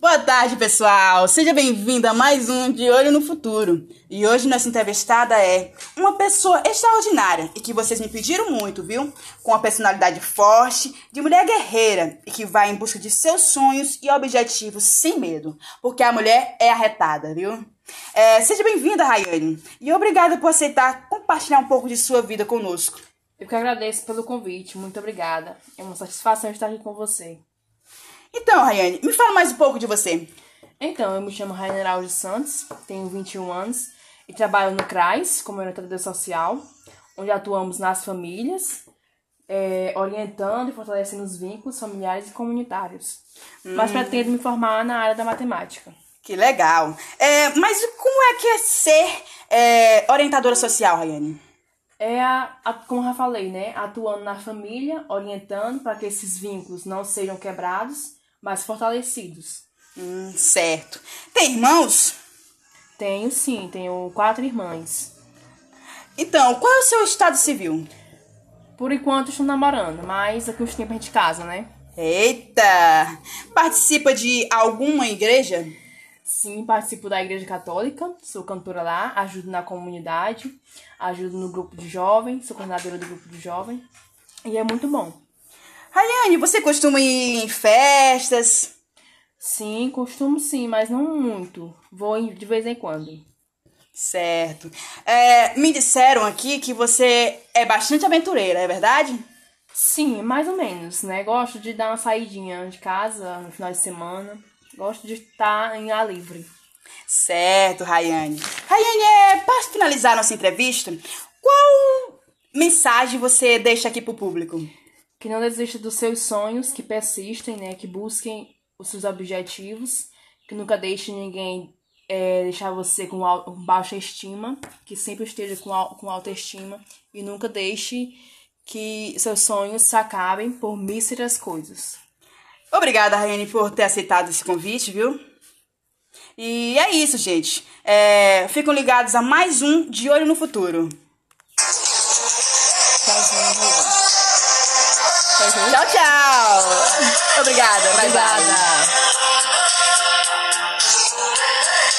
Boa tarde, pessoal! Seja bem-vindo a mais um De Olho no Futuro. E hoje nossa entrevistada é uma pessoa extraordinária e que vocês me pediram muito, viu? Com uma personalidade forte, de mulher guerreira e que vai em busca de seus sonhos e objetivos sem medo, porque a mulher é arretada, viu? É, seja bem-vinda, Rayane, e obrigada por aceitar compartilhar um pouco de sua vida conosco. Eu que agradeço pelo convite, muito obrigada. É uma satisfação estar aqui com você. Então, Rayane, me fala mais um pouco de você. Então, eu me chamo Rainer Alves Santos, tenho 21 anos e trabalho no CRAS como orientadora social, onde atuamos nas famílias, é, orientando e fortalecendo os vínculos familiares e comunitários. Hum. Mas pretendo me formar na área da matemática. Que legal. É, mas como é que é ser é, orientadora social, Rayane? É, a, a, como eu já falei, né? Atuando na família, orientando para que esses vínculos não sejam quebrados mais fortalecidos. Hum, certo. Tem irmãos? Tenho sim, tenho quatro irmãs. Então, qual é o seu estado civil? Por enquanto estou namorando, mas daqui uns tempos a gente casa, né? Eita! Participa de alguma igreja? Sim, participo da Igreja Católica, sou cantora lá, ajudo na comunidade, ajudo no grupo de jovens, sou coordenadora do grupo de jovens, e é muito bom. Rayane, você costuma ir em festas? Sim, costumo sim, mas não muito. Vou de vez em quando. Certo. É, me disseram aqui que você é bastante aventureira, é verdade? Sim, mais ou menos, né? Gosto de dar uma saidinha de casa no final de semana. Gosto de estar em ar livre. Certo, Rayane. Rayane, é, para finalizar nossa entrevista, qual mensagem você deixa aqui pro público? que não desista dos seus sonhos, que persistem, né, que busquem os seus objetivos, que nunca deixe ninguém é, deixar você com, com baixa estima, que sempre esteja com, com autoestima e nunca deixe que seus sonhos se acabem por míseras coisas. Obrigada, Raiane, por ter aceitado esse convite, viu? E é isso, gente. É, ficam ligados a mais um De Olho no Futuro. Tchau, tchau. Obrigada. Obrigada.